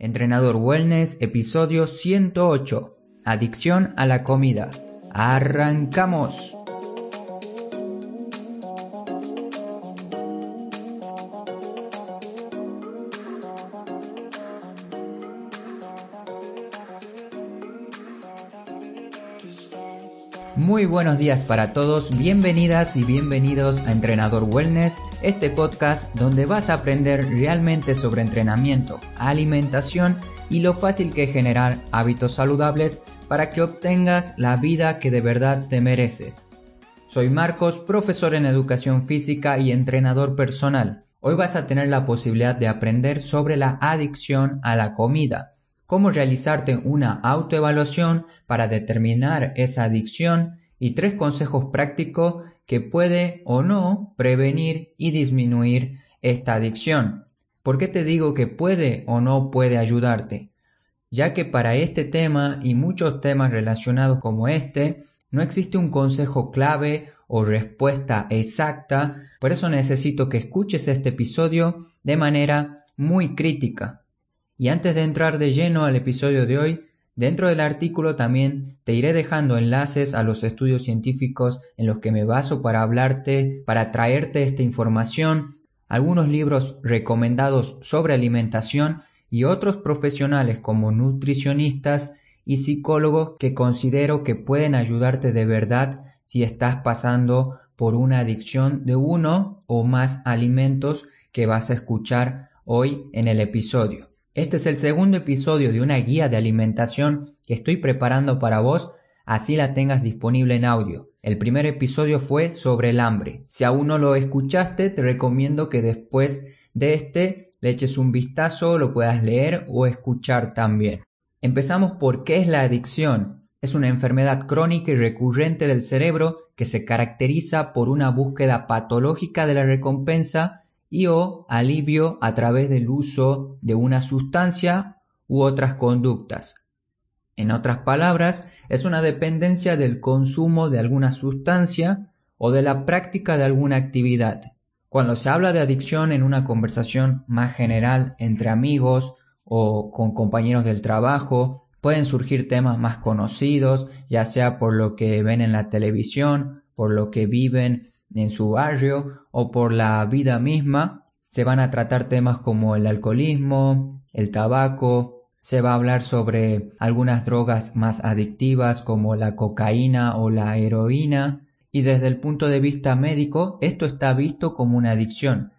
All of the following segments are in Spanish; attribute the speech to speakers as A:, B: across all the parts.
A: Entrenador Wellness, episodio 108. Adicción a la comida. ¡Arrancamos! Muy buenos días para todos, bienvenidas y bienvenidos a Entrenador Wellness, este podcast donde vas a aprender realmente sobre entrenamiento, alimentación y lo fácil que generar hábitos saludables para que obtengas la vida que de verdad te mereces. Soy Marcos, profesor en educación física y entrenador personal. Hoy vas a tener la posibilidad de aprender sobre la adicción a la comida cómo realizarte una autoevaluación para determinar esa adicción y tres consejos prácticos que puede o no prevenir y disminuir esta adicción. ¿Por qué te digo que puede o no puede ayudarte? Ya que para este tema y muchos temas relacionados como este, no existe un consejo clave o respuesta exacta, por eso necesito que escuches este episodio de manera muy crítica. Y antes de entrar de lleno al episodio de hoy, dentro del artículo también te iré dejando enlaces a los estudios científicos en los que me baso para hablarte, para traerte esta información, algunos libros recomendados sobre alimentación y otros profesionales como nutricionistas y psicólogos que considero que pueden ayudarte de verdad si estás pasando por una adicción de uno o más alimentos que vas a escuchar hoy en el episodio. Este es el segundo episodio de una guía de alimentación que estoy preparando para vos, así la tengas disponible en audio. El primer episodio fue sobre el hambre. Si aún no lo escuchaste, te recomiendo que después de este le eches un vistazo, lo puedas leer o escuchar también. Empezamos por qué es la adicción. Es una enfermedad crónica y recurrente del cerebro que se caracteriza por una búsqueda patológica de la recompensa y o alivio a través del uso de una sustancia u otras conductas. En otras palabras, es una dependencia del consumo de alguna sustancia o de la práctica de alguna actividad. Cuando se habla de adicción en una conversación más general entre amigos o con compañeros del trabajo, pueden surgir temas más conocidos, ya sea por lo que ven en la televisión, por lo que viven en su barrio o por la vida misma, se van a tratar temas como el alcoholismo, el tabaco, se va a hablar sobre algunas drogas más adictivas como la cocaína o la heroína, y desde el punto de vista médico esto está visto como una adicción,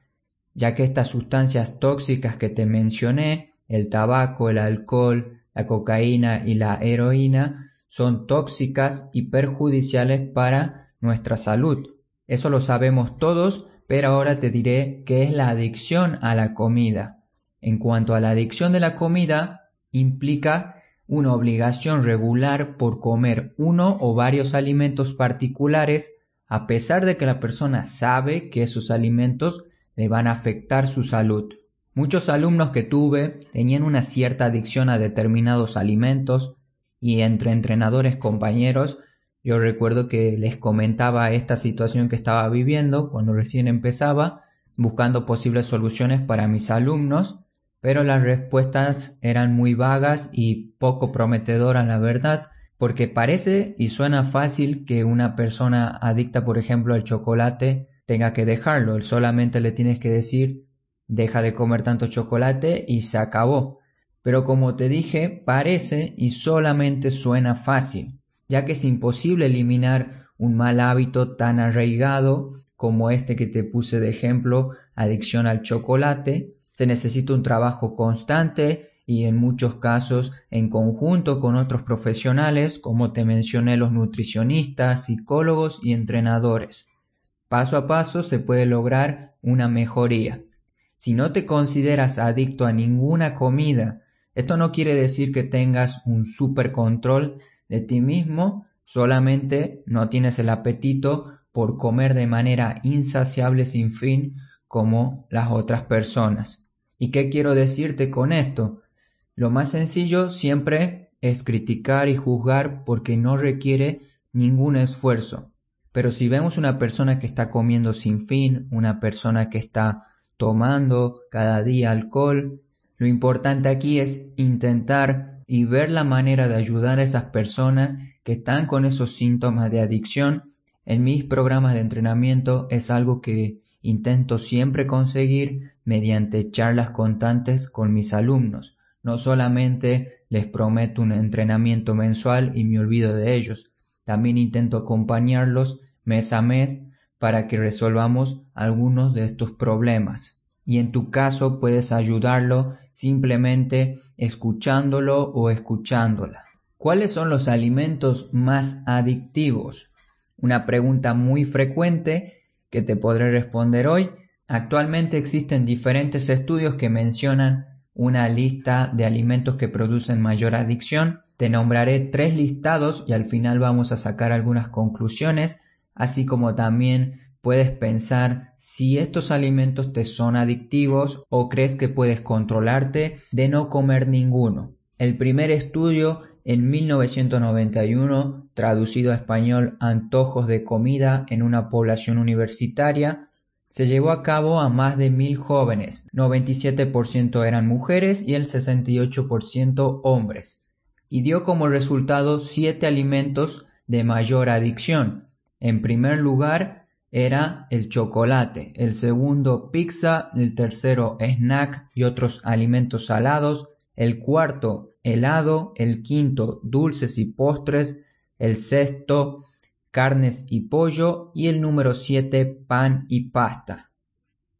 A: ya que estas sustancias tóxicas que te mencioné, el tabaco, el alcohol, la cocaína y la heroína, son tóxicas y perjudiciales para nuestra salud. Eso lo sabemos todos, pero ahora te diré qué es la adicción a la comida. En cuanto a la adicción de la comida, implica una obligación regular por comer uno o varios alimentos particulares a pesar de que la persona sabe que esos alimentos le van a afectar su salud. Muchos alumnos que tuve tenían una cierta adicción a determinados alimentos y entre entrenadores compañeros yo recuerdo que les comentaba esta situación que estaba viviendo cuando recién empezaba, buscando posibles soluciones para mis alumnos, pero las respuestas eran muy vagas y poco prometedoras, la verdad, porque parece y suena fácil que una persona adicta, por ejemplo, al chocolate, tenga que dejarlo. Solamente le tienes que decir, deja de comer tanto chocolate y se acabó. Pero como te dije, parece y solamente suena fácil ya que es imposible eliminar un mal hábito tan arraigado como este que te puse de ejemplo, adicción al chocolate, se necesita un trabajo constante y en muchos casos en conjunto con otros profesionales, como te mencioné los nutricionistas, psicólogos y entrenadores. Paso a paso se puede lograr una mejoría. Si no te consideras adicto a ninguna comida, esto no quiere decir que tengas un super control de ti mismo, solamente no tienes el apetito por comer de manera insaciable sin fin como las otras personas. ¿Y qué quiero decirte con esto? Lo más sencillo siempre es criticar y juzgar porque no requiere ningún esfuerzo. Pero si vemos una persona que está comiendo sin fin, una persona que está tomando cada día alcohol, Lo importante aquí es intentar y ver la manera de ayudar a esas personas que están con esos síntomas de adicción. En mis programas de entrenamiento es algo que intento siempre conseguir mediante charlas constantes con mis alumnos. No solamente les prometo un entrenamiento mensual y me olvido de ellos, también intento acompañarlos mes a mes para que resolvamos algunos de estos problemas. Y en tu caso puedes ayudarlo simplemente escuchándolo o escuchándola. ¿Cuáles son los alimentos más adictivos? Una pregunta muy frecuente que te podré responder hoy. Actualmente existen diferentes estudios que mencionan una lista de alimentos que producen mayor adicción. Te nombraré tres listados y al final vamos a sacar algunas conclusiones, así como también puedes pensar si estos alimentos te son adictivos o crees que puedes controlarte de no comer ninguno. El primer estudio en 1991, traducido a español Antojos de comida en una población universitaria, se llevó a cabo a más de mil jóvenes, 97% eran mujeres y el 68% hombres, y dio como resultado siete alimentos de mayor adicción. En primer lugar era el chocolate, el segundo pizza, el tercero snack y otros alimentos salados, el cuarto helado, el quinto dulces y postres, el sexto carnes y pollo y el número 7 pan y pasta.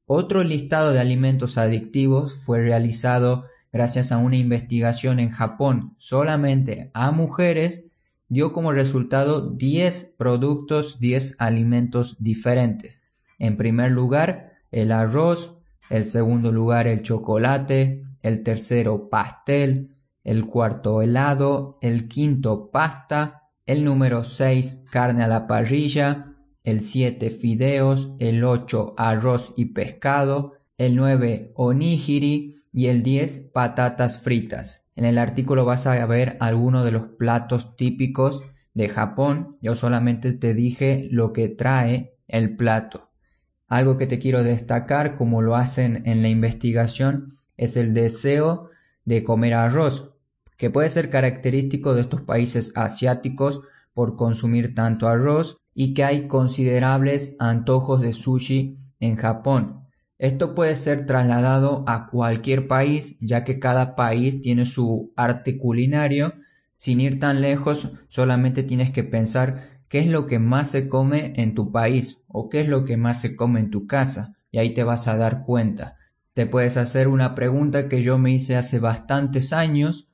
A: Otro listado de alimentos adictivos fue realizado gracias a una investigación en Japón solamente a mujeres dio como resultado 10 productos, 10 alimentos diferentes. En primer lugar, el arroz, el segundo lugar, el chocolate, el tercero, pastel, el cuarto, helado, el quinto, pasta, el número 6 carne a la parrilla, el 7 fideos, el 8 arroz y pescado, el 9 onigiri y el 10 patatas fritas. En el artículo vas a ver algunos de los platos típicos de Japón. Yo solamente te dije lo que trae el plato. Algo que te quiero destacar, como lo hacen en la investigación, es el deseo de comer arroz, que puede ser característico de estos países asiáticos por consumir tanto arroz y que hay considerables antojos de sushi en Japón. Esto puede ser trasladado a cualquier país ya que cada país tiene su arte culinario. Sin ir tan lejos, solamente tienes que pensar qué es lo que más se come en tu país o qué es lo que más se come en tu casa y ahí te vas a dar cuenta. Te puedes hacer una pregunta que yo me hice hace bastantes años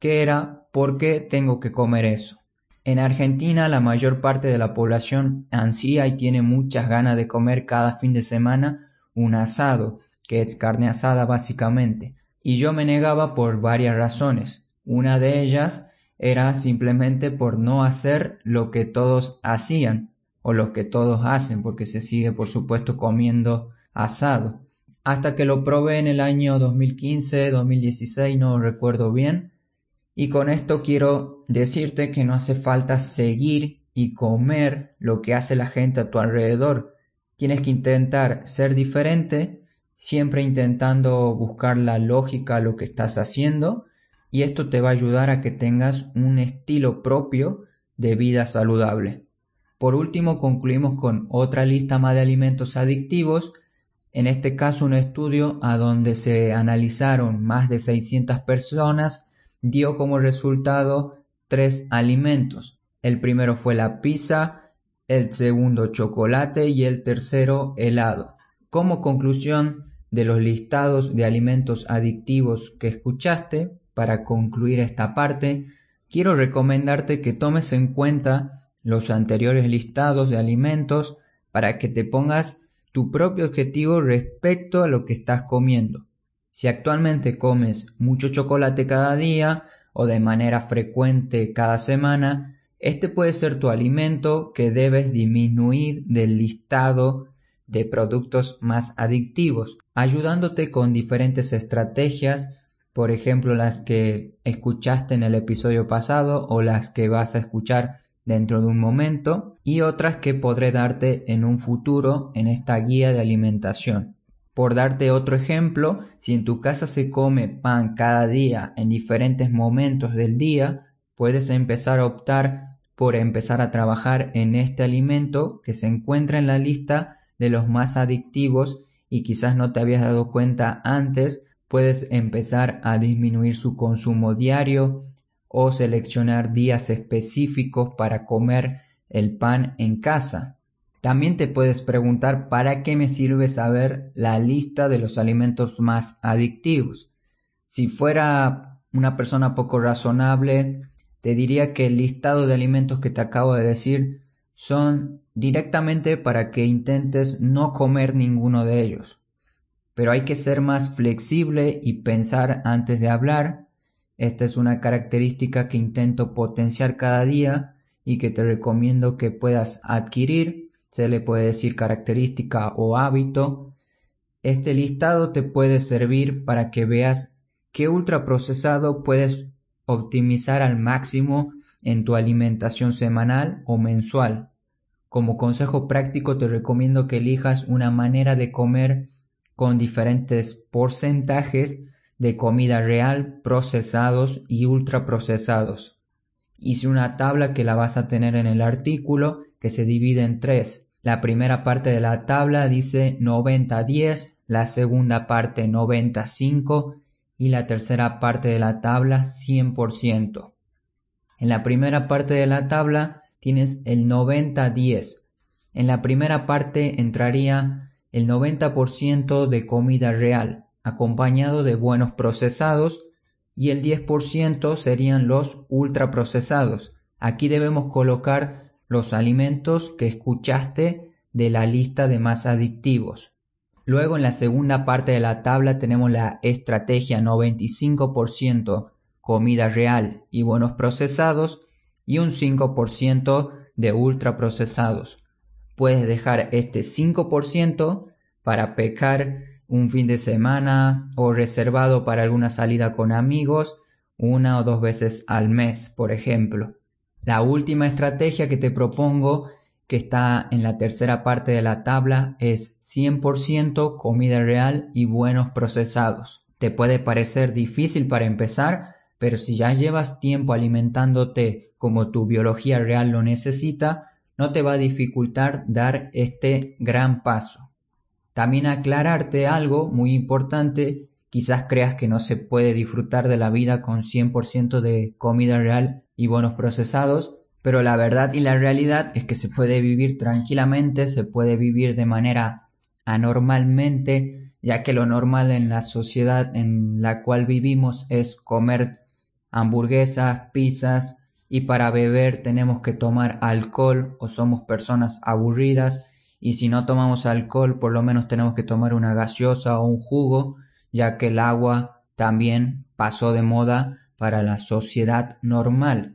A: que era ¿por qué tengo que comer eso? En Argentina la mayor parte de la población ansía y tiene muchas ganas de comer cada fin de semana un asado, que es carne asada básicamente, y yo me negaba por varias razones. Una de ellas era simplemente por no hacer lo que todos hacían o lo que todos hacen, porque se sigue por supuesto comiendo asado. Hasta que lo probé en el año 2015, 2016, no recuerdo bien, y con esto quiero decirte que no hace falta seguir y comer lo que hace la gente a tu alrededor. Tienes que intentar ser diferente, siempre intentando buscar la lógica a lo que estás haciendo y esto te va a ayudar a que tengas un estilo propio de vida saludable. Por último, concluimos con otra lista más de alimentos adictivos, en este caso un estudio a donde se analizaron más de 600 personas dio como resultado tres alimentos. El primero fue la pizza, el segundo chocolate y el tercero helado. Como conclusión de los listados de alimentos adictivos que escuchaste, para concluir esta parte, quiero recomendarte que tomes en cuenta los anteriores listados de alimentos para que te pongas tu propio objetivo respecto a lo que estás comiendo. Si actualmente comes mucho chocolate cada día o de manera frecuente cada semana, este puede ser tu alimento que debes disminuir del listado de productos más adictivos, ayudándote con diferentes estrategias, por ejemplo las que escuchaste en el episodio pasado o las que vas a escuchar dentro de un momento y otras que podré darte en un futuro en esta guía de alimentación. Por darte otro ejemplo, si en tu casa se come pan cada día en diferentes momentos del día, puedes empezar a optar por empezar a trabajar en este alimento que se encuentra en la lista de los más adictivos y quizás no te habías dado cuenta antes, puedes empezar a disminuir su consumo diario o seleccionar días específicos para comer el pan en casa. También te puedes preguntar para qué me sirve saber la lista de los alimentos más adictivos. Si fuera una persona poco razonable, te diría que el listado de alimentos que te acabo de decir son directamente para que intentes no comer ninguno de ellos. Pero hay que ser más flexible y pensar antes de hablar. Esta es una característica que intento potenciar cada día y que te recomiendo que puedas adquirir se le puede decir característica o hábito. Este listado te puede servir para que veas qué ultraprocesado puedes optimizar al máximo en tu alimentación semanal o mensual. Como consejo práctico te recomiendo que elijas una manera de comer con diferentes porcentajes de comida real, procesados y ultraprocesados. Hice una tabla que la vas a tener en el artículo que se divide en tres. La primera parte de la tabla dice 90-10, la segunda parte 95 y la tercera parte de la tabla 100%. En la primera parte de la tabla tienes el 90-10. En la primera parte entraría el 90% de comida real, acompañado de buenos procesados, y el 10% serían los ultraprocesados. Aquí debemos colocar los alimentos que escuchaste de la lista de más adictivos. Luego en la segunda parte de la tabla tenemos la estrategia 95% comida real y buenos procesados y un 5% de ultraprocesados. Puedes dejar este 5% para pecar un fin de semana o reservado para alguna salida con amigos una o dos veces al mes, por ejemplo. La última estrategia que te propongo, que está en la tercera parte de la tabla, es 100% comida real y buenos procesados. Te puede parecer difícil para empezar, pero si ya llevas tiempo alimentándote como tu biología real lo necesita, no te va a dificultar dar este gran paso. También aclararte algo muy importante, quizás creas que no se puede disfrutar de la vida con 100% de comida real y buenos procesados, pero la verdad y la realidad es que se puede vivir tranquilamente, se puede vivir de manera anormalmente, ya que lo normal en la sociedad en la cual vivimos es comer hamburguesas, pizzas y para beber tenemos que tomar alcohol o somos personas aburridas y si no tomamos alcohol por lo menos tenemos que tomar una gaseosa o un jugo, ya que el agua también pasó de moda para la sociedad normal.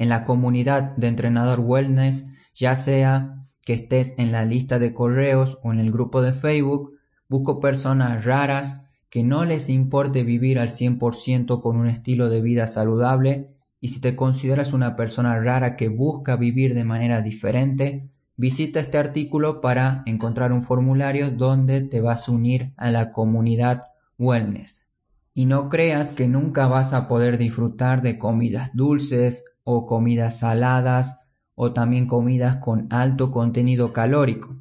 A: En la comunidad de entrenador wellness, ya sea que estés en la lista de correos o en el grupo de Facebook, busco personas raras que no les importe vivir al 100% con un estilo de vida saludable y si te consideras una persona rara que busca vivir de manera diferente, visita este artículo para encontrar un formulario donde te vas a unir a la comunidad wellness. Y no creas que nunca vas a poder disfrutar de comidas dulces o comidas saladas o también comidas con alto contenido calórico.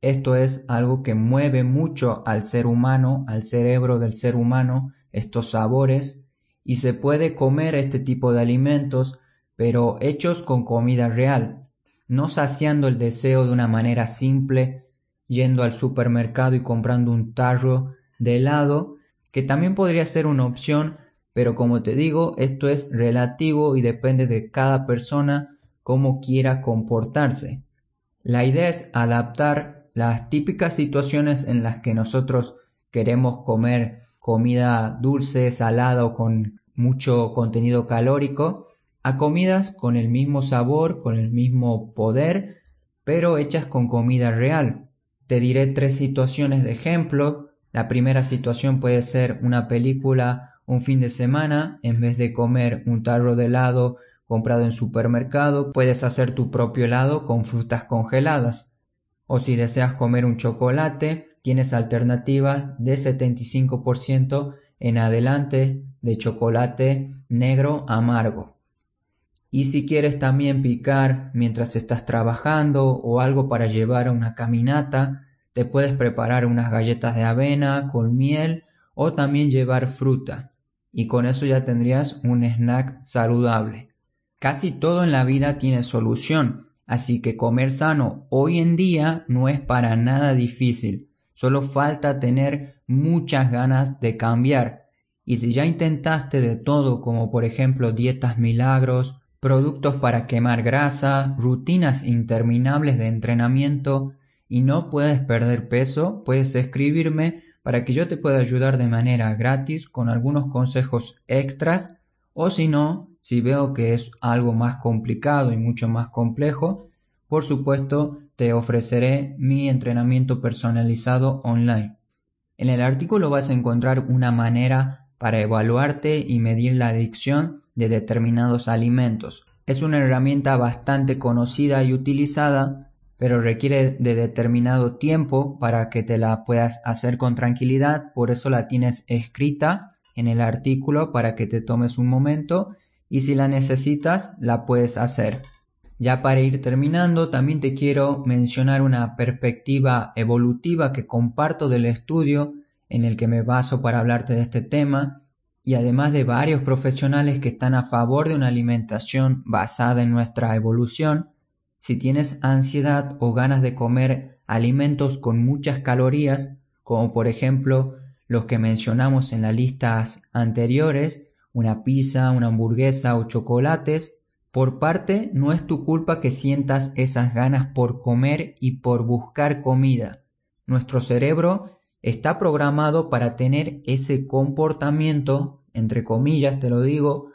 A: Esto es algo que mueve mucho al ser humano, al cerebro del ser humano, estos sabores, y se puede comer este tipo de alimentos, pero hechos con comida real, no saciando el deseo de una manera simple, yendo al supermercado y comprando un tarro de helado, que también podría ser una opción, pero como te digo, esto es relativo y depende de cada persona cómo quiera comportarse. La idea es adaptar las típicas situaciones en las que nosotros queremos comer comida dulce, salada o con mucho contenido calórico a comidas con el mismo sabor, con el mismo poder, pero hechas con comida real. Te diré tres situaciones de ejemplo la primera situación puede ser una película un fin de semana, en vez de comer un tarro de helado comprado en supermercado, puedes hacer tu propio helado con frutas congeladas. O si deseas comer un chocolate, tienes alternativas de 75% en adelante de chocolate negro amargo. Y si quieres también picar mientras estás trabajando o algo para llevar a una caminata, te puedes preparar unas galletas de avena con miel o también llevar fruta. Y con eso ya tendrías un snack saludable. Casi todo en la vida tiene solución, así que comer sano hoy en día no es para nada difícil. Solo falta tener muchas ganas de cambiar. Y si ya intentaste de todo, como por ejemplo dietas milagros, productos para quemar grasa, rutinas interminables de entrenamiento y no puedes perder peso, puedes escribirme para que yo te pueda ayudar de manera gratis con algunos consejos extras o si no, si veo que es algo más complicado y mucho más complejo, por supuesto te ofreceré mi entrenamiento personalizado online. En el artículo vas a encontrar una manera para evaluarte y medir la adicción de determinados alimentos. Es una herramienta bastante conocida y utilizada, pero requiere de determinado tiempo para que te la puedas hacer con tranquilidad, por eso la tienes escrita en el artículo para que te tomes un momento y si la necesitas la puedes hacer. Ya para ir terminando, también te quiero mencionar una perspectiva evolutiva que comparto del estudio en el que me baso para hablarte de este tema y además de varios profesionales que están a favor de una alimentación basada en nuestra evolución, si tienes ansiedad o ganas de comer alimentos con muchas calorías, como por ejemplo los que mencionamos en las listas anteriores, una pizza, una hamburguesa o chocolates, por parte no es tu culpa que sientas esas ganas por comer y por buscar comida. Nuestro cerebro está programado para tener ese comportamiento entre comillas te lo digo,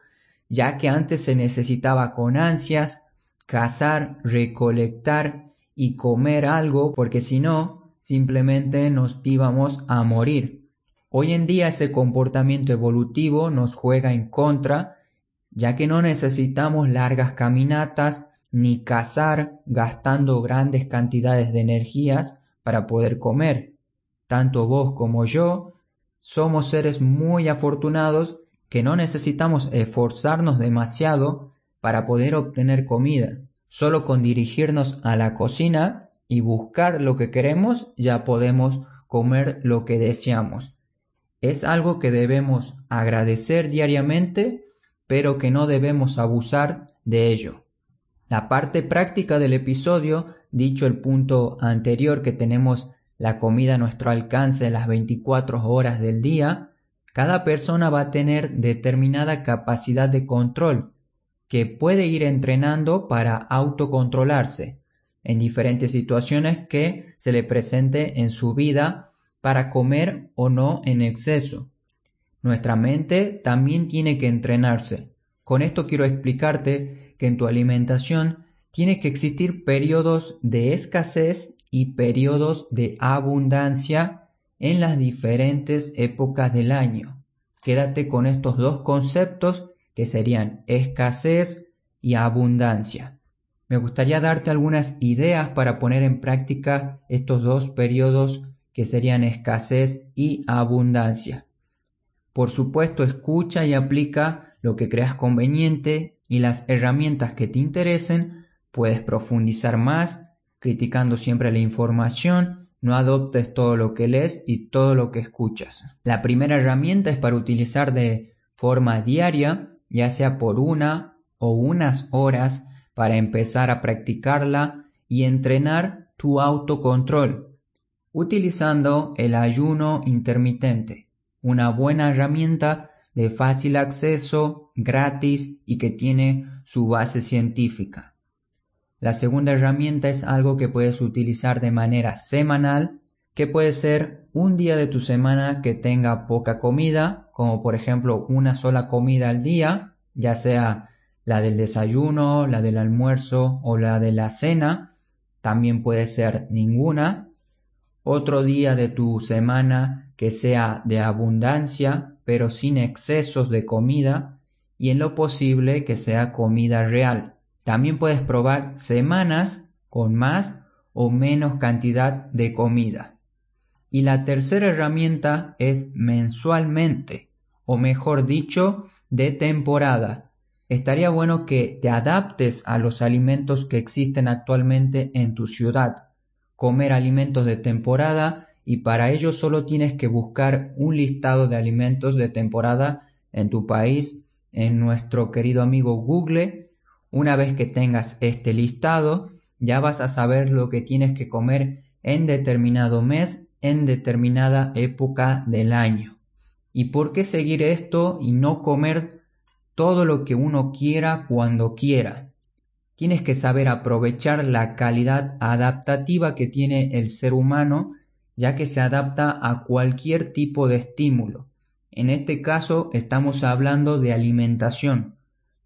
A: ya que antes se necesitaba con ansias cazar, recolectar y comer algo, porque si no, simplemente nos íbamos a morir. Hoy en día ese comportamiento evolutivo nos juega en contra, ya que no necesitamos largas caminatas ni cazar gastando grandes cantidades de energías para poder comer. Tanto vos como yo somos seres muy afortunados que no necesitamos esforzarnos demasiado para poder obtener comida. Solo con dirigirnos a la cocina y buscar lo que queremos ya podemos comer lo que deseamos. Es algo que debemos agradecer diariamente, pero que no debemos abusar de ello. La parte práctica del episodio, dicho el punto anterior que tenemos la comida a nuestro alcance las 24 horas del día, cada persona va a tener determinada capacidad de control que puede ir entrenando para autocontrolarse en diferentes situaciones que se le presente en su vida para comer o no en exceso. Nuestra mente también tiene que entrenarse. Con esto quiero explicarte que en tu alimentación tiene que existir periodos de escasez y periodos de abundancia en las diferentes épocas del año. Quédate con estos dos conceptos que serían escasez y abundancia. Me gustaría darte algunas ideas para poner en práctica estos dos periodos que serían escasez y abundancia. Por supuesto, escucha y aplica lo que creas conveniente y las herramientas que te interesen. Puedes profundizar más criticando siempre la información, no adoptes todo lo que lees y todo lo que escuchas. La primera herramienta es para utilizar de forma diaria, ya sea por una o unas horas, para empezar a practicarla y entrenar tu autocontrol, utilizando el ayuno intermitente, una buena herramienta de fácil acceso, gratis y que tiene su base científica. La segunda herramienta es algo que puedes utilizar de manera semanal, que puede ser un día de tu semana que tenga poca comida, como por ejemplo una sola comida al día, ya sea la del desayuno, la del almuerzo o la de la cena, también puede ser ninguna. Otro día de tu semana que sea de abundancia, pero sin excesos de comida, y en lo posible que sea comida real. También puedes probar semanas con más o menos cantidad de comida. Y la tercera herramienta es mensualmente, o mejor dicho, de temporada. Estaría bueno que te adaptes a los alimentos que existen actualmente en tu ciudad. Comer alimentos de temporada y para ello solo tienes que buscar un listado de alimentos de temporada en tu país en nuestro querido amigo Google. Una vez que tengas este listado, ya vas a saber lo que tienes que comer en determinado mes, en determinada época del año. ¿Y por qué seguir esto y no comer todo lo que uno quiera cuando quiera? Tienes que saber aprovechar la calidad adaptativa que tiene el ser humano, ya que se adapta a cualquier tipo de estímulo. En este caso estamos hablando de alimentación.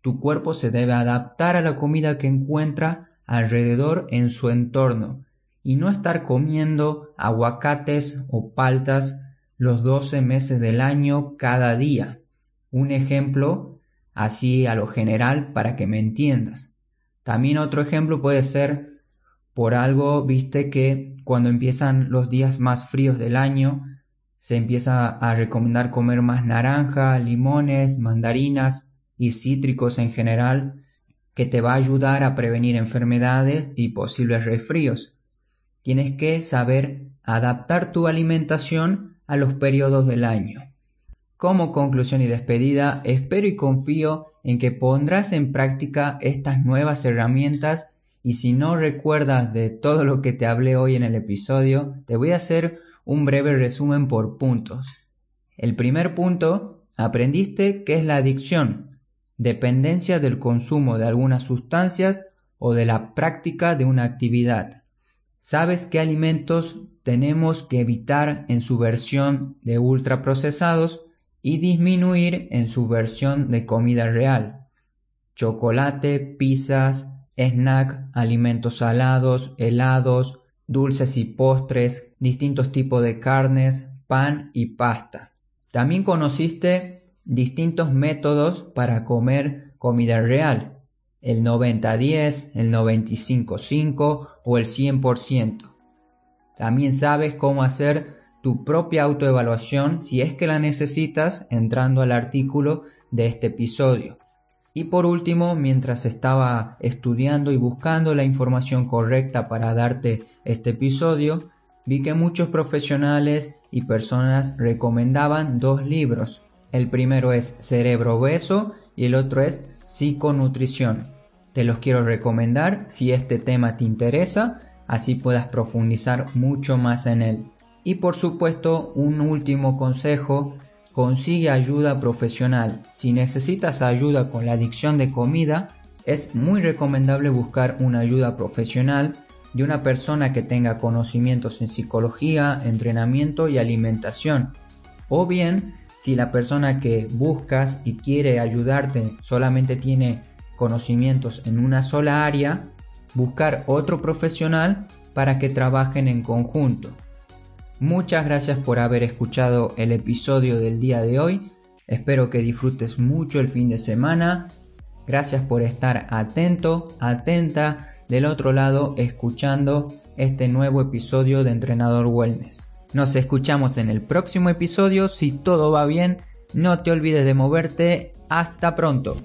A: Tu cuerpo se debe adaptar a la comida que encuentra alrededor en su entorno y no estar comiendo aguacates o paltas los 12 meses del año cada día. Un ejemplo así a lo general para que me entiendas. También otro ejemplo puede ser por algo, viste que cuando empiezan los días más fríos del año, se empieza a recomendar comer más naranja, limones, mandarinas y cítricos en general, que te va a ayudar a prevenir enfermedades y posibles resfríos. Tienes que saber adaptar tu alimentación a los periodos del año. Como conclusión y despedida, espero y confío en que pondrás en práctica estas nuevas herramientas y si no recuerdas de todo lo que te hablé hoy en el episodio, te voy a hacer un breve resumen por puntos. El primer punto, aprendiste qué es la adicción, dependencia del consumo de algunas sustancias o de la práctica de una actividad. Sabes qué alimentos tenemos que evitar en su versión de ultraprocesados y disminuir en su versión de comida real. Chocolate, pizzas, snack, alimentos salados, helados, dulces y postres, distintos tipos de carnes, pan y pasta. También conociste distintos métodos para comer comida real, el 90-10, el 95-5 o el 100%. También sabes cómo hacer tu propia autoevaluación si es que la necesitas entrando al artículo de este episodio. Y por último, mientras estaba estudiando y buscando la información correcta para darte este episodio, vi que muchos profesionales y personas recomendaban dos libros. El primero es Cerebro Obeso y el otro es Psiconutrición. Te los quiero recomendar si este tema te interesa, así puedas profundizar mucho más en él. Y por supuesto, un último consejo consigue ayuda profesional. Si necesitas ayuda con la adicción de comida, es muy recomendable buscar una ayuda profesional de una persona que tenga conocimientos en psicología, entrenamiento y alimentación. O bien, si la persona que buscas y quiere ayudarte solamente tiene conocimientos en una sola área, buscar otro profesional para que trabajen en conjunto. Muchas gracias por haber escuchado el episodio del día de hoy. Espero que disfrutes mucho el fin de semana. Gracias por estar atento, atenta del otro lado escuchando este nuevo episodio de Entrenador Wellness. Nos escuchamos en el próximo episodio. Si todo va bien, no te olvides de moverte. Hasta pronto.